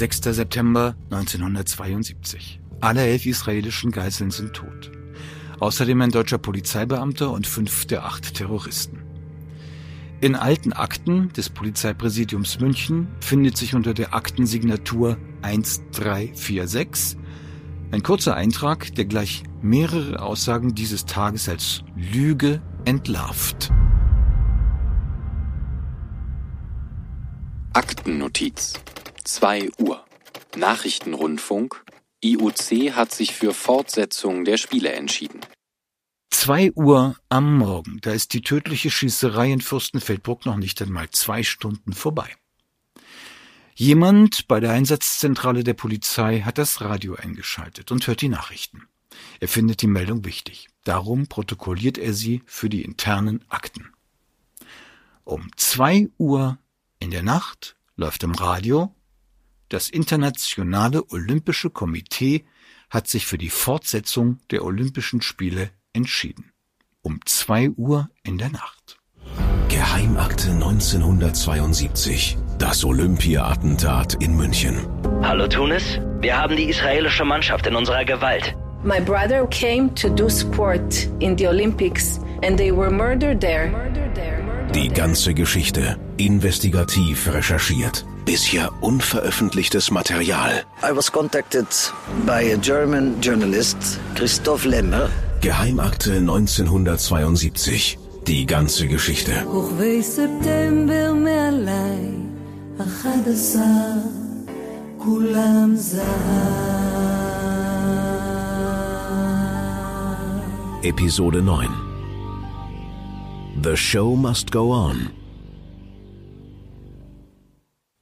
6. September 1972. Alle elf israelischen Geiseln sind tot. Außerdem ein deutscher Polizeibeamter und fünf der acht Terroristen. In alten Akten des Polizeipräsidiums München findet sich unter der Aktensignatur 1346 ein kurzer Eintrag, der gleich mehrere Aussagen dieses Tages als Lüge entlarvt. Aktennotiz. 2 Uhr. Nachrichtenrundfunk. IOC hat sich für Fortsetzung der Spiele entschieden. 2 Uhr am Morgen, da ist die tödliche Schießerei in Fürstenfeldbruck noch nicht einmal zwei Stunden vorbei. Jemand bei der Einsatzzentrale der Polizei hat das Radio eingeschaltet und hört die Nachrichten. Er findet die Meldung wichtig. Darum protokolliert er sie für die internen Akten. Um zwei Uhr in der Nacht läuft im Radio, das Internationale Olympische Komitee hat sich für die Fortsetzung der Olympischen Spiele entschieden. Um zwei Uhr in der Nacht. Geheimakte 1972. Das Olympia-Attentat in München. Hallo Tunis, wir haben die israelische Mannschaft in unserer Gewalt. My brother came to do sport in the Olympics and they were murdered there. Die ganze Geschichte investigativ recherchiert. Bisher unveröffentlichtes Material. I was contacted by a German journalist, Christoph Lemmer. Geheimakte 1972. Die ganze Geschichte. Episode 9 The Show Must Go On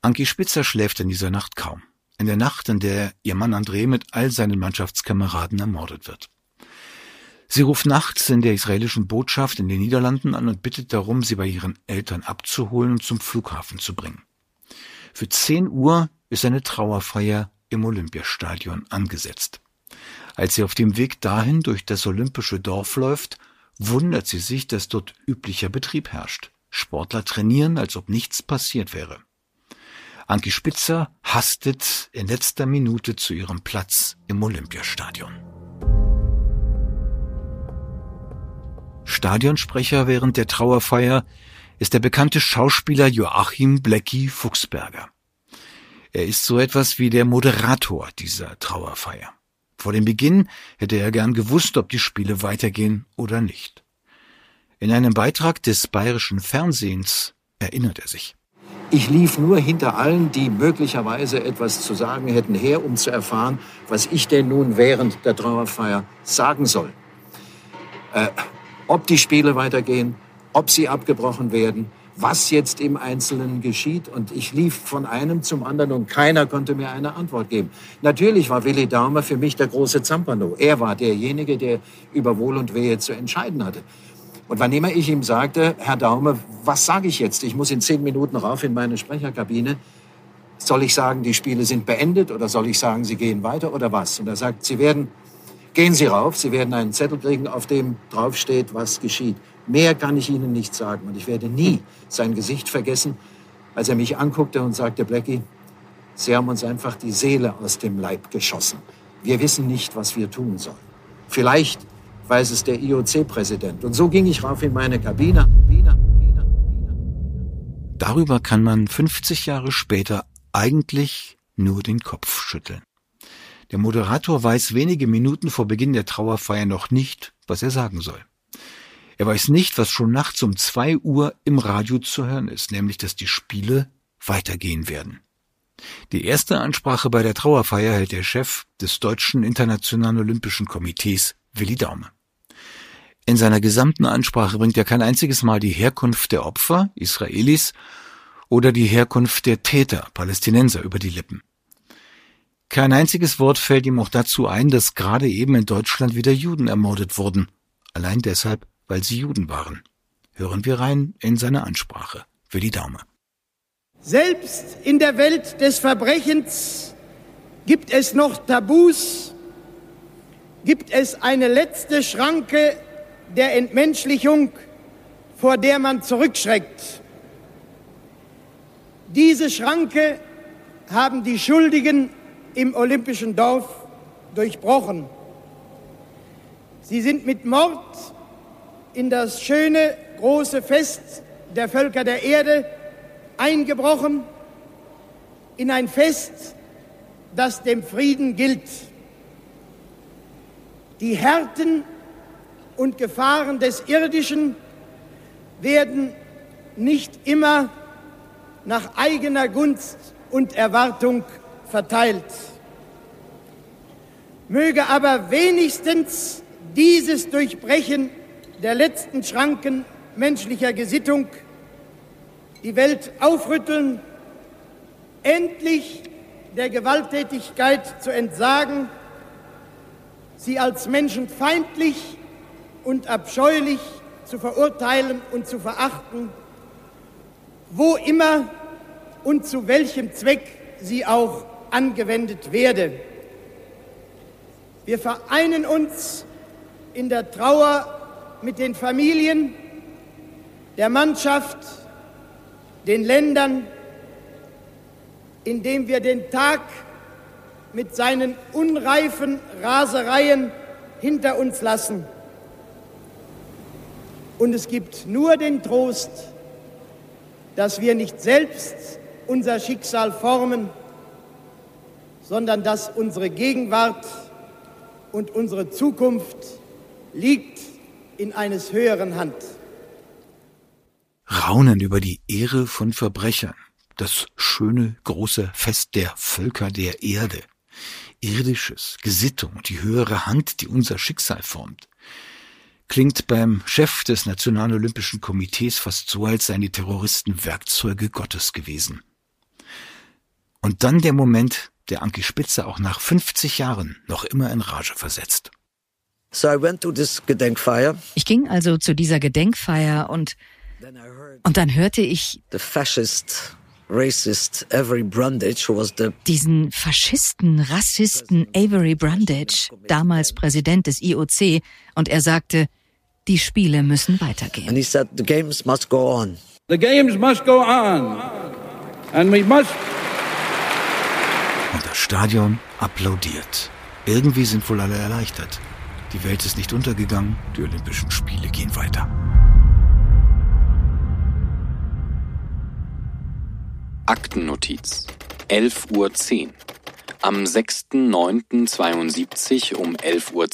Anki Spitzer schläft in dieser Nacht kaum. In der Nacht, in der ihr Mann André mit all seinen Mannschaftskameraden ermordet wird. Sie ruft nachts in der israelischen Botschaft in den Niederlanden an und bittet darum, sie bei ihren Eltern abzuholen und zum Flughafen zu bringen. Für 10 Uhr ist eine Trauerfeier im Olympiastadion angesetzt. Als sie auf dem Weg dahin durch das olympische Dorf läuft, wundert sie sich, dass dort üblicher Betrieb herrscht. Sportler trainieren, als ob nichts passiert wäre. Anki Spitzer hastet in letzter Minute zu ihrem Platz im Olympiastadion. Stadionsprecher während der Trauerfeier ist der bekannte Schauspieler Joachim Blecki Fuchsberger. Er ist so etwas wie der Moderator dieser Trauerfeier. Vor dem Beginn hätte er gern gewusst, ob die Spiele weitergehen oder nicht. In einem Beitrag des bayerischen Fernsehens erinnert er sich. Ich lief nur hinter allen, die möglicherweise etwas zu sagen hätten, her, um zu erfahren, was ich denn nun während der Trauerfeier sagen soll. Äh, ob die Spiele weitergehen, ob sie abgebrochen werden, was jetzt im Einzelnen geschieht. Und ich lief von einem zum anderen und keiner konnte mir eine Antwort geben. Natürlich war Willi Daumer für mich der große Zampano. Er war derjenige, der über Wohl und Wehe zu entscheiden hatte. Und wann immer ich ihm sagte, Herr Daumer, was sage ich jetzt? Ich muss in zehn Minuten rauf in meine Sprecherkabine. Soll ich sagen, die Spiele sind beendet oder soll ich sagen, sie gehen weiter oder was? Und er sagt, Sie werden Gehen Sie rauf, Sie werden einen Zettel kriegen, auf dem draufsteht, was geschieht. Mehr kann ich Ihnen nicht sagen. Und ich werde nie sein Gesicht vergessen, als er mich anguckte und sagte, Blackie, Sie haben uns einfach die Seele aus dem Leib geschossen. Wir wissen nicht, was wir tun sollen. Vielleicht weiß es der IOC-Präsident. Und so ging ich rauf in meine Kabine. Darüber kann man 50 Jahre später eigentlich nur den Kopf schütteln. Der Moderator weiß wenige Minuten vor Beginn der Trauerfeier noch nicht, was er sagen soll. Er weiß nicht, was schon nachts um zwei Uhr im Radio zu hören ist, nämlich, dass die Spiele weitergehen werden. Die erste Ansprache bei der Trauerfeier hält der Chef des Deutschen Internationalen Olympischen Komitees, Willi Daume. In seiner gesamten Ansprache bringt er kein einziges Mal die Herkunft der Opfer, Israelis, oder die Herkunft der Täter, Palästinenser, über die Lippen. Kein einziges Wort fällt ihm auch dazu ein, dass gerade eben in Deutschland wieder Juden ermordet wurden. Allein deshalb, weil sie Juden waren. Hören wir rein in seine Ansprache. Willi Daume. Selbst in der Welt des Verbrechens gibt es noch Tabus, gibt es eine letzte Schranke der Entmenschlichung, vor der man zurückschreckt. Diese Schranke haben die Schuldigen im olympischen Dorf durchbrochen. Sie sind mit Mord in das schöne große Fest der Völker der Erde eingebrochen, in ein Fest, das dem Frieden gilt. Die Härten und Gefahren des Irdischen werden nicht immer nach eigener Gunst und Erwartung verteilt. Möge aber wenigstens dieses Durchbrechen der letzten Schranken menschlicher Gesittung die Welt aufrütteln, endlich der Gewalttätigkeit zu entsagen, sie als menschenfeindlich und abscheulich zu verurteilen und zu verachten, wo immer und zu welchem Zweck sie auch angewendet werde. Wir vereinen uns in der Trauer mit den Familien, der Mannschaft, den Ländern, indem wir den Tag mit seinen unreifen Rasereien hinter uns lassen. Und es gibt nur den Trost, dass wir nicht selbst unser Schicksal formen, sondern dass unsere Gegenwart und unsere Zukunft liegt in eines höheren Hand. Raunen über die Ehre von Verbrechern, das schöne große Fest der Völker der Erde, irdisches, Gesittung und die höhere Hand, die unser Schicksal formt. Klingt beim Chef des Nationalen Olympischen Komitees fast so, als seien die Terroristen Werkzeuge Gottes gewesen. Und dann der Moment, der Anki Spitzer auch nach 50 Jahren noch immer in Rage versetzt. So I went to this Gedenkfeier. Ich ging also zu dieser Gedenkfeier und und dann hörte ich the fascist, racist Avery Brundage, who was the diesen Faschisten, Rassisten Avery Brundage, damals Präsident des IOC, und er sagte, die Spiele müssen weitergehen. and he said the games must go on. The games must go on. And we must Und das Stadion applaudiert. Irgendwie sind wohl alle erleichtert. Die Welt ist nicht untergegangen, die Olympischen Spiele gehen weiter. Aktennotiz. 11.10 Uhr. Am 6.9.72 um 11.10 Uhr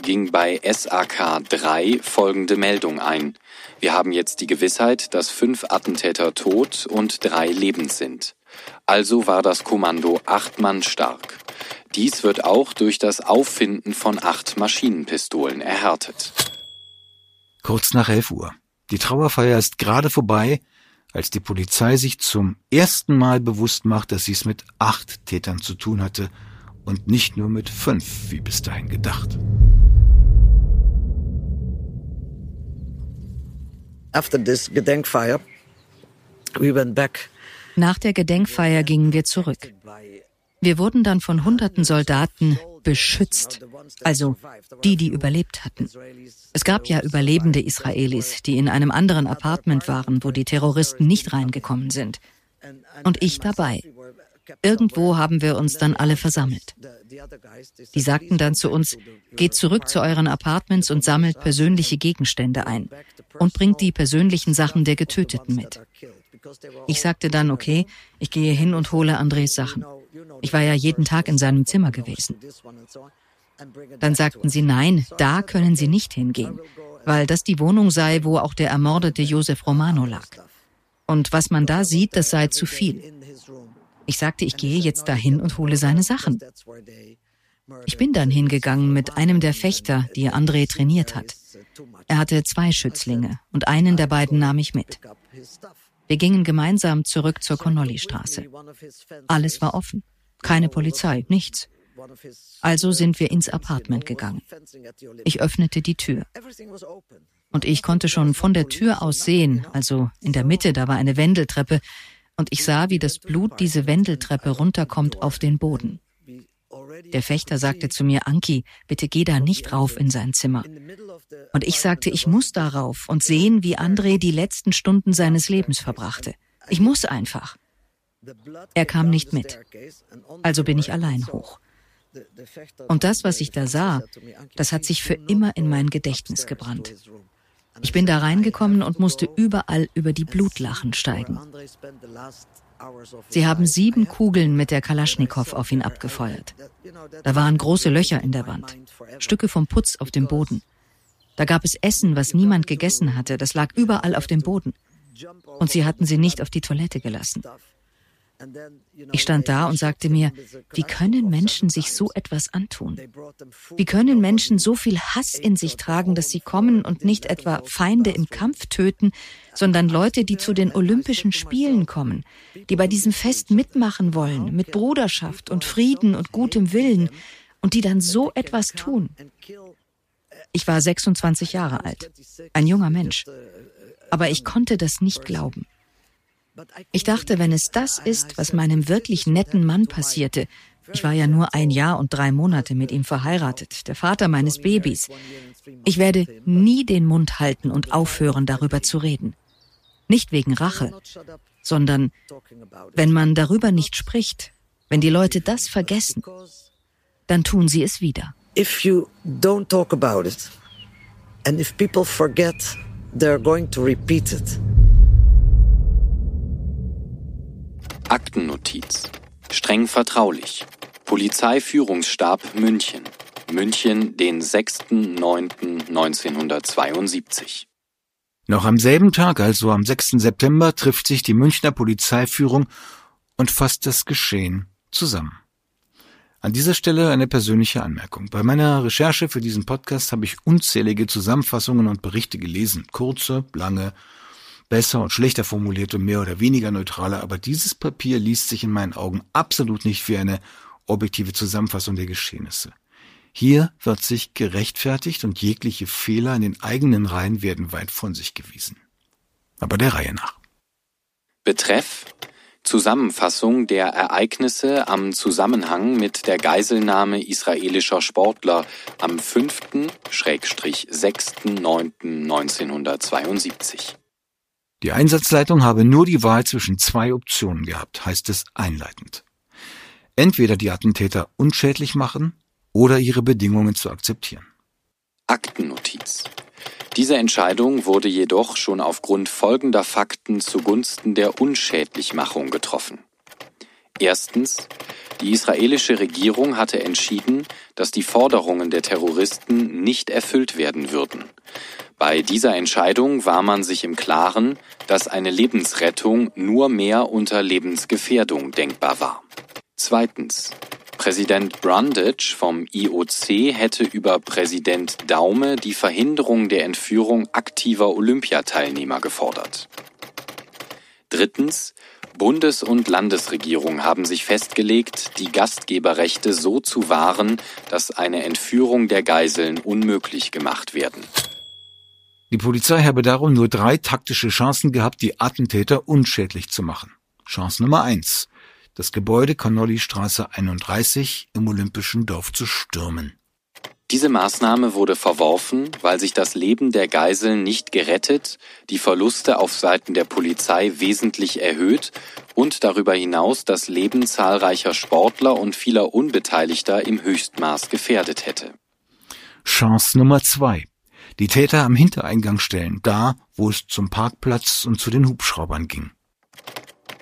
ging bei SAK 3 folgende Meldung ein. Wir haben jetzt die Gewissheit, dass fünf Attentäter tot und drei lebend sind. Also war das Kommando acht Mann stark. Dies wird auch durch das Auffinden von acht Maschinenpistolen erhärtet. Kurz nach 11 Uhr. Die Trauerfeier ist gerade vorbei, als die Polizei sich zum ersten Mal bewusst macht, dass sie es mit acht Tätern zu tun hatte und nicht nur mit fünf, wie bis dahin gedacht. After this Gedenkfeier, we went back. Nach der Gedenkfeier gingen wir zurück. Wir wurden dann von hunderten Soldaten beschützt, also die, die überlebt hatten. Es gab ja überlebende Israelis, die in einem anderen Apartment waren, wo die Terroristen nicht reingekommen sind. Und ich dabei. Irgendwo haben wir uns dann alle versammelt. Die sagten dann zu uns, geht zurück zu euren Apartments und sammelt persönliche Gegenstände ein und bringt die persönlichen Sachen der Getöteten mit. Ich sagte dann, okay, ich gehe hin und hole Andres Sachen. Ich war ja jeden Tag in seinem Zimmer gewesen. Dann sagten sie, nein, da können sie nicht hingehen, weil das die Wohnung sei, wo auch der ermordete Josef Romano lag. Und was man da sieht, das sei zu viel. Ich sagte, ich gehe jetzt dahin und hole seine Sachen. Ich bin dann hingegangen mit einem der Fechter, die André trainiert hat. Er hatte zwei Schützlinge und einen der beiden nahm ich mit. Wir gingen gemeinsam zurück zur Connolly-Straße. Alles war offen. Keine Polizei, nichts. Also sind wir ins Apartment gegangen. Ich öffnete die Tür. Und ich konnte schon von der Tür aus sehen, also in der Mitte, da war eine Wendeltreppe, und ich sah, wie das Blut diese Wendeltreppe runterkommt auf den Boden. Der Fechter sagte zu mir, Anki, bitte geh da nicht rauf in sein Zimmer. Und ich sagte, ich muss da rauf und sehen, wie André die letzten Stunden seines Lebens verbrachte. Ich muss einfach. Er kam nicht mit. Also bin ich allein hoch. Und das, was ich da sah, das hat sich für immer in mein Gedächtnis gebrannt. Ich bin da reingekommen und musste überall über die Blutlachen steigen. Sie haben sieben Kugeln mit der Kalaschnikow auf ihn abgefeuert. Da waren große Löcher in der Wand, Stücke vom Putz auf dem Boden. Da gab es Essen, was niemand gegessen hatte, das lag überall auf dem Boden. Und sie hatten sie nicht auf die Toilette gelassen. Ich stand da und sagte mir, wie können Menschen sich so etwas antun? Wie können Menschen so viel Hass in sich tragen, dass sie kommen und nicht etwa Feinde im Kampf töten, sondern Leute, die zu den Olympischen Spielen kommen, die bei diesem Fest mitmachen wollen, mit Bruderschaft und Frieden und gutem Willen, und die dann so etwas tun? Ich war 26 Jahre alt, ein junger Mensch, aber ich konnte das nicht glauben. Ich dachte, wenn es das ist, was meinem wirklich netten Mann passierte, ich war ja nur ein Jahr und drei Monate mit ihm verheiratet, der Vater meines Babys, ich werde nie den Mund halten und aufhören, darüber zu reden. Nicht wegen Rache, sondern wenn man darüber nicht spricht, wenn die Leute das vergessen, dann tun sie es wieder. If you don't talk about it, and if people forget, they're going to repeat it. Aktennotiz. Streng vertraulich. Polizeiführungsstab München. München, den 6.9.1972. Noch am selben Tag, also am 6. September, trifft sich die Münchner Polizeiführung und fasst das Geschehen zusammen. An dieser Stelle eine persönliche Anmerkung. Bei meiner Recherche für diesen Podcast habe ich unzählige Zusammenfassungen und Berichte gelesen. Kurze, lange, besser und schlechter formuliert und mehr oder weniger neutraler, aber dieses Papier liest sich in meinen Augen absolut nicht wie eine objektive Zusammenfassung der Geschehnisse. Hier wird sich gerechtfertigt und jegliche Fehler in den eigenen Reihen werden weit von sich gewiesen. Aber der Reihe nach. Betreff Zusammenfassung der Ereignisse am Zusammenhang mit der Geiselnahme israelischer Sportler am 5.6.9.1972. Die Einsatzleitung habe nur die Wahl zwischen zwei Optionen gehabt, heißt es einleitend. Entweder die Attentäter unschädlich machen oder ihre Bedingungen zu akzeptieren. Aktennotiz. Diese Entscheidung wurde jedoch schon aufgrund folgender Fakten zugunsten der Unschädlichmachung getroffen. Erstens, die israelische Regierung hatte entschieden, dass die Forderungen der Terroristen nicht erfüllt werden würden. Bei dieser Entscheidung war man sich im Klaren, dass eine Lebensrettung nur mehr unter Lebensgefährdung denkbar war. Zweitens. Präsident Brundage vom IOC hätte über Präsident Daume die Verhinderung der Entführung aktiver Olympiateilnehmer gefordert. Drittens. Bundes- und Landesregierung haben sich festgelegt, die Gastgeberrechte so zu wahren, dass eine Entführung der Geiseln unmöglich gemacht werden. Die Polizei habe darum nur drei taktische Chancen gehabt, die Attentäter unschädlich zu machen. Chance Nummer eins. Das Gebäude Connolly-Straße 31 im Olympischen Dorf zu stürmen. Diese Maßnahme wurde verworfen, weil sich das Leben der Geiseln nicht gerettet, die Verluste auf Seiten der Polizei wesentlich erhöht und darüber hinaus das Leben zahlreicher Sportler und vieler Unbeteiligter im Höchstmaß gefährdet hätte. Chance Nummer zwei die Täter am Hintereingang stellen, da, wo es zum Parkplatz und zu den Hubschraubern ging.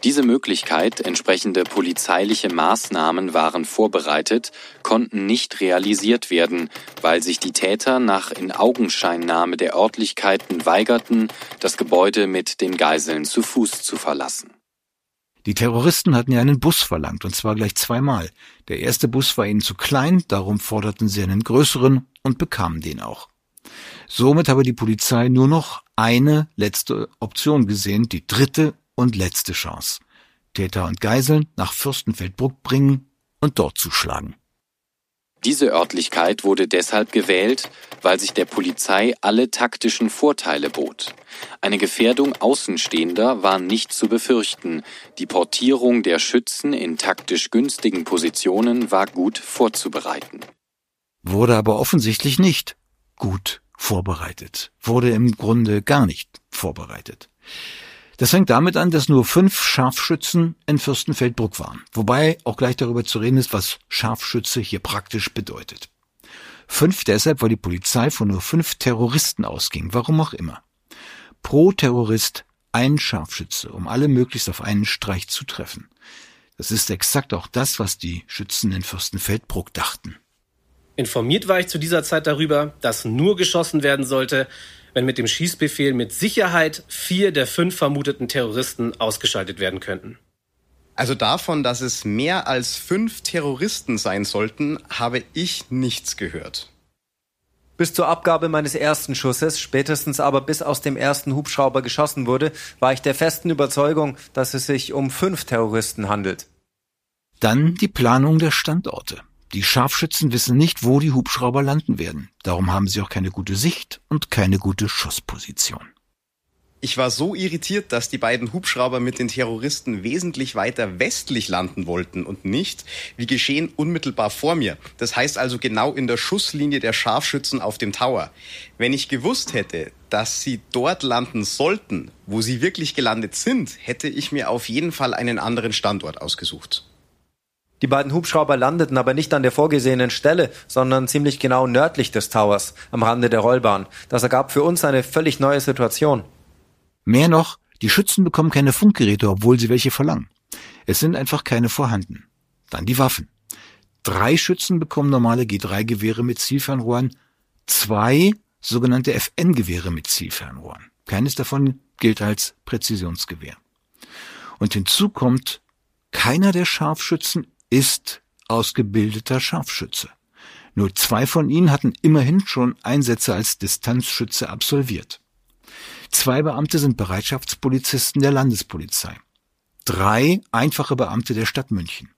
Diese Möglichkeit, entsprechende polizeiliche Maßnahmen waren vorbereitet, konnten nicht realisiert werden, weil sich die Täter nach Inaugenscheinnahme der Örtlichkeiten weigerten, das Gebäude mit den Geiseln zu Fuß zu verlassen. Die Terroristen hatten ja einen Bus verlangt, und zwar gleich zweimal. Der erste Bus war ihnen zu klein, darum forderten sie einen größeren und bekamen den auch. Somit habe die Polizei nur noch eine letzte Option gesehen, die dritte und letzte Chance. Täter und Geiseln nach Fürstenfeldbruck bringen und dort zuschlagen. Diese Örtlichkeit wurde deshalb gewählt, weil sich der Polizei alle taktischen Vorteile bot. Eine Gefährdung Außenstehender war nicht zu befürchten. Die Portierung der Schützen in taktisch günstigen Positionen war gut vorzubereiten. Wurde aber offensichtlich nicht gut vorbereitet, wurde im Grunde gar nicht vorbereitet. Das fängt damit an, dass nur fünf Scharfschützen in Fürstenfeldbruck waren, wobei auch gleich darüber zu reden ist, was Scharfschütze hier praktisch bedeutet. Fünf deshalb, weil die Polizei von nur fünf Terroristen ausging, warum auch immer. Pro Terrorist ein Scharfschütze, um alle möglichst auf einen Streich zu treffen. Das ist exakt auch das, was die Schützen in Fürstenfeldbruck dachten. Informiert war ich zu dieser Zeit darüber, dass nur geschossen werden sollte, wenn mit dem Schießbefehl mit Sicherheit vier der fünf vermuteten Terroristen ausgeschaltet werden könnten. Also davon, dass es mehr als fünf Terroristen sein sollten, habe ich nichts gehört. Bis zur Abgabe meines ersten Schusses, spätestens aber bis aus dem ersten Hubschrauber geschossen wurde, war ich der festen Überzeugung, dass es sich um fünf Terroristen handelt. Dann die Planung der Standorte. Die Scharfschützen wissen nicht, wo die Hubschrauber landen werden. Darum haben sie auch keine gute Sicht und keine gute Schussposition. Ich war so irritiert, dass die beiden Hubschrauber mit den Terroristen wesentlich weiter westlich landen wollten und nicht, wie geschehen, unmittelbar vor mir. Das heißt also genau in der Schusslinie der Scharfschützen auf dem Tower. Wenn ich gewusst hätte, dass sie dort landen sollten, wo sie wirklich gelandet sind, hätte ich mir auf jeden Fall einen anderen Standort ausgesucht. Die beiden Hubschrauber landeten aber nicht an der vorgesehenen Stelle, sondern ziemlich genau nördlich des Towers, am Rande der Rollbahn. Das ergab für uns eine völlig neue Situation. Mehr noch, die Schützen bekommen keine Funkgeräte, obwohl sie welche verlangen. Es sind einfach keine vorhanden. Dann die Waffen. Drei Schützen bekommen normale G3-Gewehre mit Zielfernrohren, zwei sogenannte FN-Gewehre mit Zielfernrohren. Keines davon gilt als Präzisionsgewehr. Und hinzu kommt, keiner der Scharfschützen ist ausgebildeter Scharfschütze. Nur zwei von ihnen hatten immerhin schon Einsätze als Distanzschütze absolviert. Zwei Beamte sind Bereitschaftspolizisten der Landespolizei. Drei einfache Beamte der Stadt München.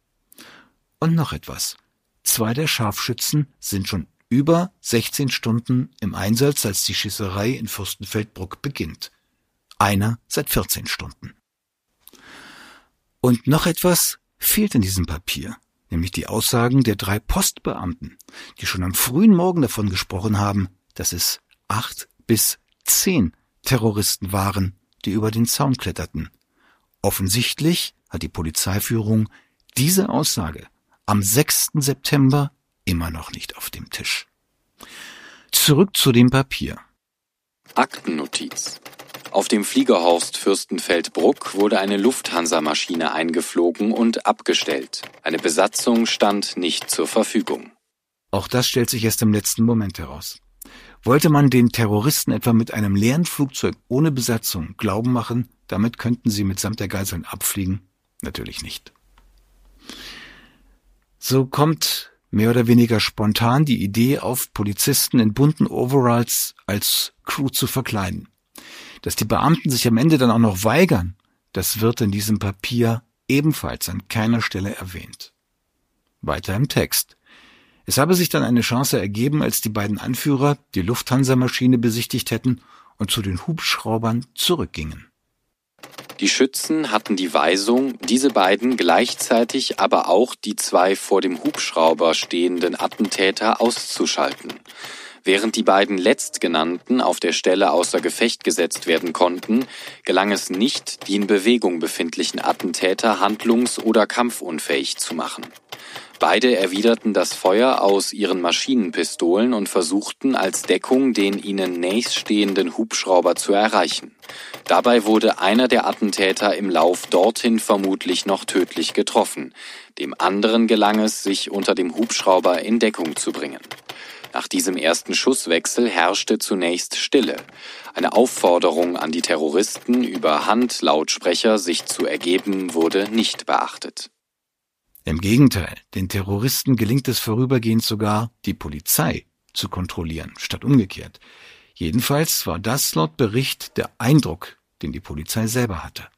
Und noch etwas. Zwei der Scharfschützen sind schon über 16 Stunden im Einsatz, als die Schießerei in Fürstenfeldbruck beginnt. Einer seit 14 Stunden. Und noch etwas fehlt in diesem Papier, nämlich die Aussagen der drei Postbeamten, die schon am frühen Morgen davon gesprochen haben, dass es acht bis zehn Terroristen waren, die über den Zaun kletterten. Offensichtlich hat die Polizeiführung diese Aussage am 6. September immer noch nicht auf dem Tisch. Zurück zu dem Papier. Aktennotiz. Auf dem Fliegerhorst Fürstenfeldbruck wurde eine Lufthansa-Maschine eingeflogen und abgestellt. Eine Besatzung stand nicht zur Verfügung. Auch das stellt sich erst im letzten Moment heraus. Wollte man den Terroristen etwa mit einem leeren Flugzeug ohne Besatzung glauben machen, damit könnten sie mitsamt der Geiseln abfliegen? Natürlich nicht. So kommt mehr oder weniger spontan die Idee auf, Polizisten in bunten Overalls als Crew zu verkleiden. Dass die Beamten sich am Ende dann auch noch weigern, das wird in diesem Papier ebenfalls an keiner Stelle erwähnt. Weiter im Text. Es habe sich dann eine Chance ergeben, als die beiden Anführer die Lufthansa-Maschine besichtigt hätten und zu den Hubschraubern zurückgingen. Die Schützen hatten die Weisung, diese beiden gleichzeitig aber auch die zwei vor dem Hubschrauber stehenden Attentäter auszuschalten. Während die beiden letztgenannten auf der Stelle außer Gefecht gesetzt werden konnten, gelang es nicht, die in Bewegung befindlichen Attentäter handlungs- oder kampfunfähig zu machen. Beide erwiderten das Feuer aus ihren Maschinenpistolen und versuchten als Deckung den ihnen nächststehenden Hubschrauber zu erreichen. Dabei wurde einer der Attentäter im Lauf dorthin vermutlich noch tödlich getroffen. Dem anderen gelang es, sich unter dem Hubschrauber in Deckung zu bringen. Nach diesem ersten Schusswechsel herrschte zunächst Stille. Eine Aufforderung an die Terroristen über Handlautsprecher sich zu ergeben wurde nicht beachtet. Im Gegenteil, den Terroristen gelingt es vorübergehend sogar, die Polizei zu kontrollieren, statt umgekehrt. Jedenfalls war das laut Bericht der Eindruck, den die Polizei selber hatte.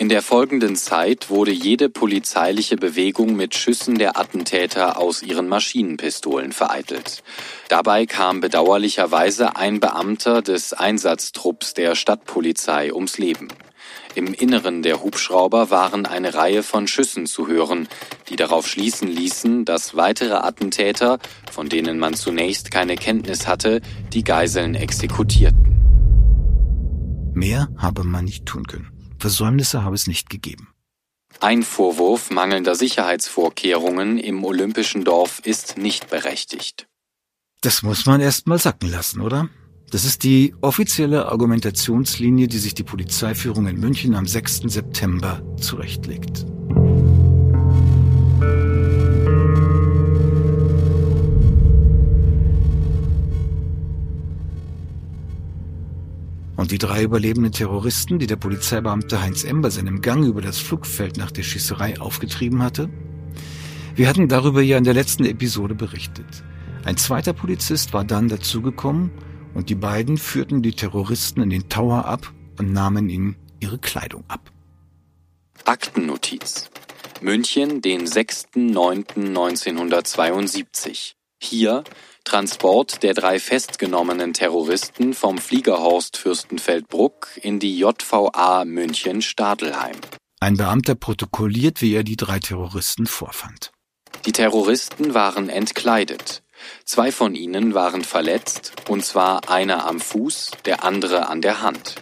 In der folgenden Zeit wurde jede polizeiliche Bewegung mit Schüssen der Attentäter aus ihren Maschinenpistolen vereitelt. Dabei kam bedauerlicherweise ein Beamter des Einsatztrupps der Stadtpolizei ums Leben. Im Inneren der Hubschrauber waren eine Reihe von Schüssen zu hören, die darauf schließen ließen, dass weitere Attentäter, von denen man zunächst keine Kenntnis hatte, die Geiseln exekutierten. Mehr habe man nicht tun können. Versäumnisse habe es nicht gegeben. Ein Vorwurf mangelnder Sicherheitsvorkehrungen im olympischen Dorf ist nicht berechtigt. Das muss man erst mal sacken lassen, oder? Das ist die offizielle Argumentationslinie, die sich die Polizeiführung in München am 6. September zurechtlegt. Und die drei überlebenden Terroristen, die der Polizeibeamte Heinz M. bei seinem Gang über das Flugfeld nach der Schießerei aufgetrieben hatte? Wir hatten darüber ja in der letzten Episode berichtet. Ein zweiter Polizist war dann dazugekommen und die beiden führten die Terroristen in den Tower ab und nahmen ihnen ihre Kleidung ab. Aktennotiz. München, den 6.9.1972. Hier Transport der drei festgenommenen Terroristen vom Fliegerhorst Fürstenfeldbruck in die JVA München Stadelheim. Ein Beamter protokolliert, wie er die drei Terroristen vorfand. Die Terroristen waren entkleidet. Zwei von ihnen waren verletzt, und zwar einer am Fuß, der andere an der Hand.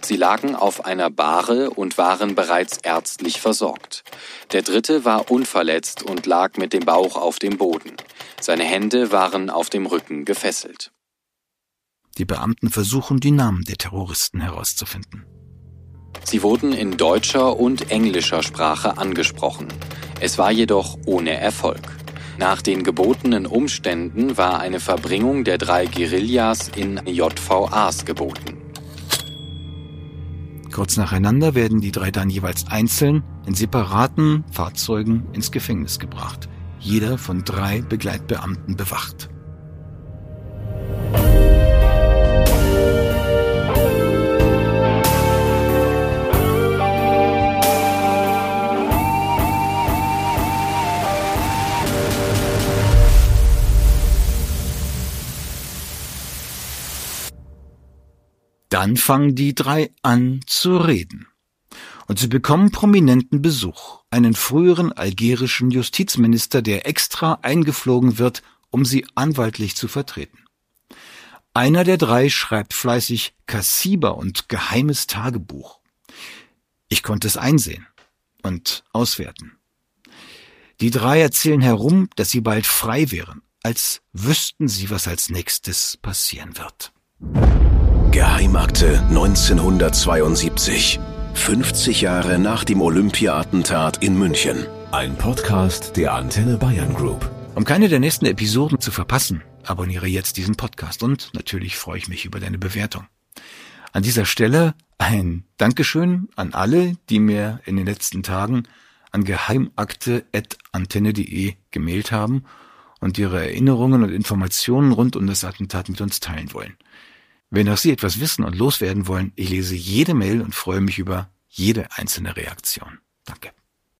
Sie lagen auf einer Bahre und waren bereits ärztlich versorgt. Der dritte war unverletzt und lag mit dem Bauch auf dem Boden. Seine Hände waren auf dem Rücken gefesselt. Die Beamten versuchen, die Namen der Terroristen herauszufinden. Sie wurden in deutscher und englischer Sprache angesprochen. Es war jedoch ohne Erfolg. Nach den gebotenen Umständen war eine Verbringung der drei Guerillas in JVAs geboten. Kurz nacheinander werden die drei dann jeweils einzeln in separaten Fahrzeugen ins Gefängnis gebracht jeder von drei Begleitbeamten bewacht. Dann fangen die drei an zu reden und sie bekommen prominenten Besuch, einen früheren algerischen Justizminister, der extra eingeflogen wird, um sie anwaltlich zu vertreten. Einer der drei schreibt fleißig Kassiber und geheimes Tagebuch. Ich konnte es einsehen und auswerten. Die drei erzählen herum, dass sie bald frei wären, als wüssten sie, was als nächstes passieren wird. Geheimakte 1972 50 Jahre nach dem Olympia-Attentat in München. Ein Podcast der Antenne Bayern Group. Um keine der nächsten Episoden zu verpassen, abonniere jetzt diesen Podcast und natürlich freue ich mich über deine Bewertung. An dieser Stelle ein Dankeschön an alle, die mir in den letzten Tagen an geheimakte.antenne.de gemailt haben und ihre Erinnerungen und Informationen rund um das Attentat mit uns teilen wollen. Wenn auch Sie etwas wissen und loswerden wollen, ich lese jede Mail und freue mich über jede einzelne Reaktion. Danke.